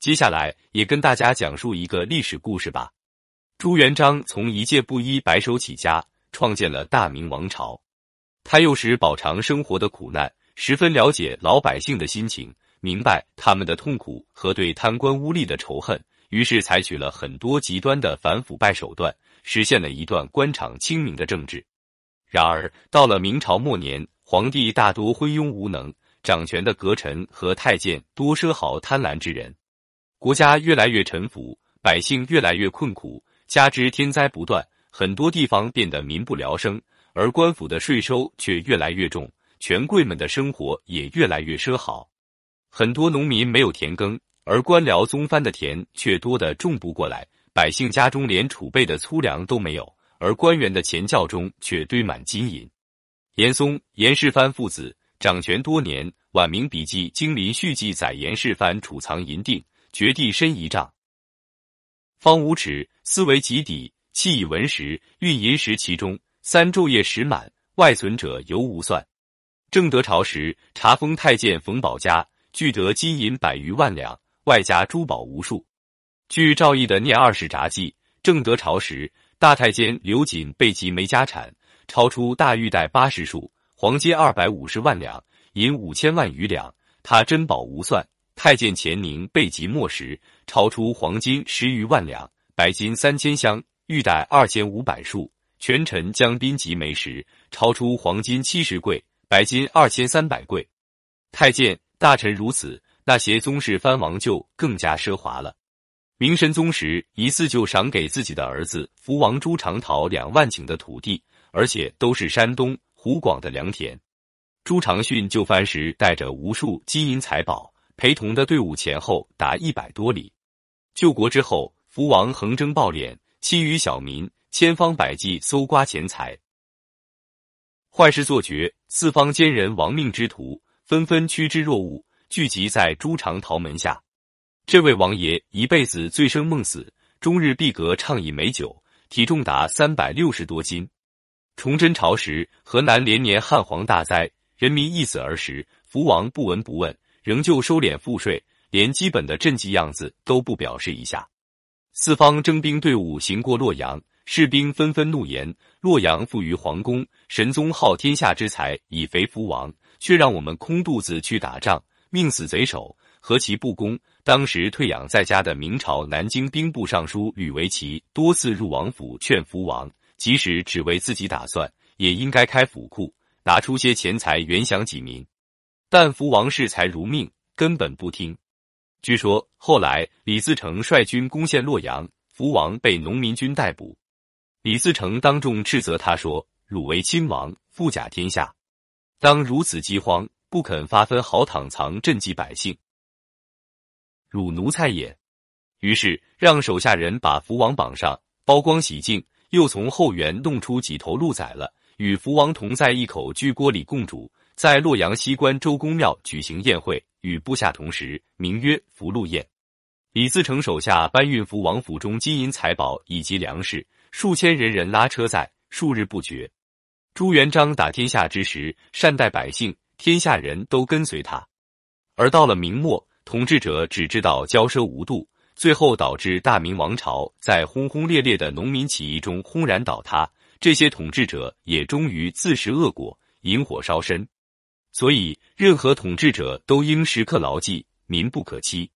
接下来也跟大家讲述一个历史故事吧。朱元璋从一介布衣白手起家，创建了大明王朝。他又识饱尝生活的苦难，十分了解老百姓的心情，明白他们的痛苦和对贪官污吏的仇恨，于是采取了很多极端的反腐败手段，实现了一段官场清明的政治。然而，到了明朝末年，皇帝大多昏庸无能，掌权的阁臣和太监多奢豪贪婪之人，国家越来越沉浮，百姓越来越困苦，加之天灾不断，很多地方变得民不聊生。而官府的税收却越来越重，权贵们的生活也越来越奢豪。很多农民没有田耕，而官僚宗藩的田却多得种不过来。百姓家中连储备的粗粮都没有，而官员的钱窖中却堆满金银。严嵩、严世蕃父子掌权多年，《晚明笔记·经林续》记载，严世蕃储藏银锭，掘地深一丈，方五尺，思为极底，气以文石，运银石其中。三昼夜食满，外存者犹无算。正德朝时，查封太监冯保家，具得金银百余万两，外加珠宝无数。据赵翼的《聂二世札记》，正德朝时，大太监刘瑾被及没家产，超出大玉带八十束，黄金二百五十万两，银五千万余两，他珍宝无算。太监钱宁被即没时，超出黄金十余万两，白金三千箱，玉带二千五百束。权臣江彬及没时，超出黄金七十柜，白金二千三百柜。太监大臣如此，那些宗室藩王就更加奢华了。明神宗时，一次就赏给自己的儿子福王朱常陶两万顷的土地，而且都是山东、湖广的良田。朱常训就藩时，带着无数金银财宝，陪同的队伍前后达一百多里。救国之后，福王横征暴敛，欺于小民。千方百计搜刮钱财，坏事做绝，四方奸人亡命之徒纷纷趋之若鹜，聚集在朱常陶门下。这位王爷一辈子醉生梦死，终日闭阁畅饮美酒，体重达三百六十多斤。崇祯朝时，河南连年旱蝗大灾，人民易死而食，福王不闻不问，仍旧收敛赋税，连基本的赈济样子都不表示一下。四方征兵队伍行过洛阳。士兵纷纷怒言：“洛阳富于皇宫，神宗好天下之财以肥福王，却让我们空肚子去打仗，命死贼手，何其不公！”当时退养在家的明朝南京兵部尚书吕维奇多次入王府劝福王，即使只为自己打算，也应该开府库，拿出些钱财援饷济民。但福王视财如命，根本不听。据说后来李自成率军攻陷洛阳，福王被农民军逮捕。李自成当众斥责他说：“汝为亲王，富甲天下，当如此饥荒，不肯发分毫躺藏赈济百姓，汝奴才也。”于是让手下人把福王绑上，剥光洗净，又从后园弄出几头鹿宰了，与福王同在一口巨锅里共煮，在洛阳西关周公庙举行宴会，与部下同时，名曰福禄宴。李自成手下搬运福王府中金银财宝以及粮食。数千人人拉车载，数日不绝。朱元璋打天下之时，善待百姓，天下人都跟随他。而到了明末，统治者只知道骄奢无度，最后导致大明王朝在轰轰烈烈的农民起义中轰然倒塌。这些统治者也终于自食恶果，引火烧身。所以，任何统治者都应时刻牢记：民不可欺。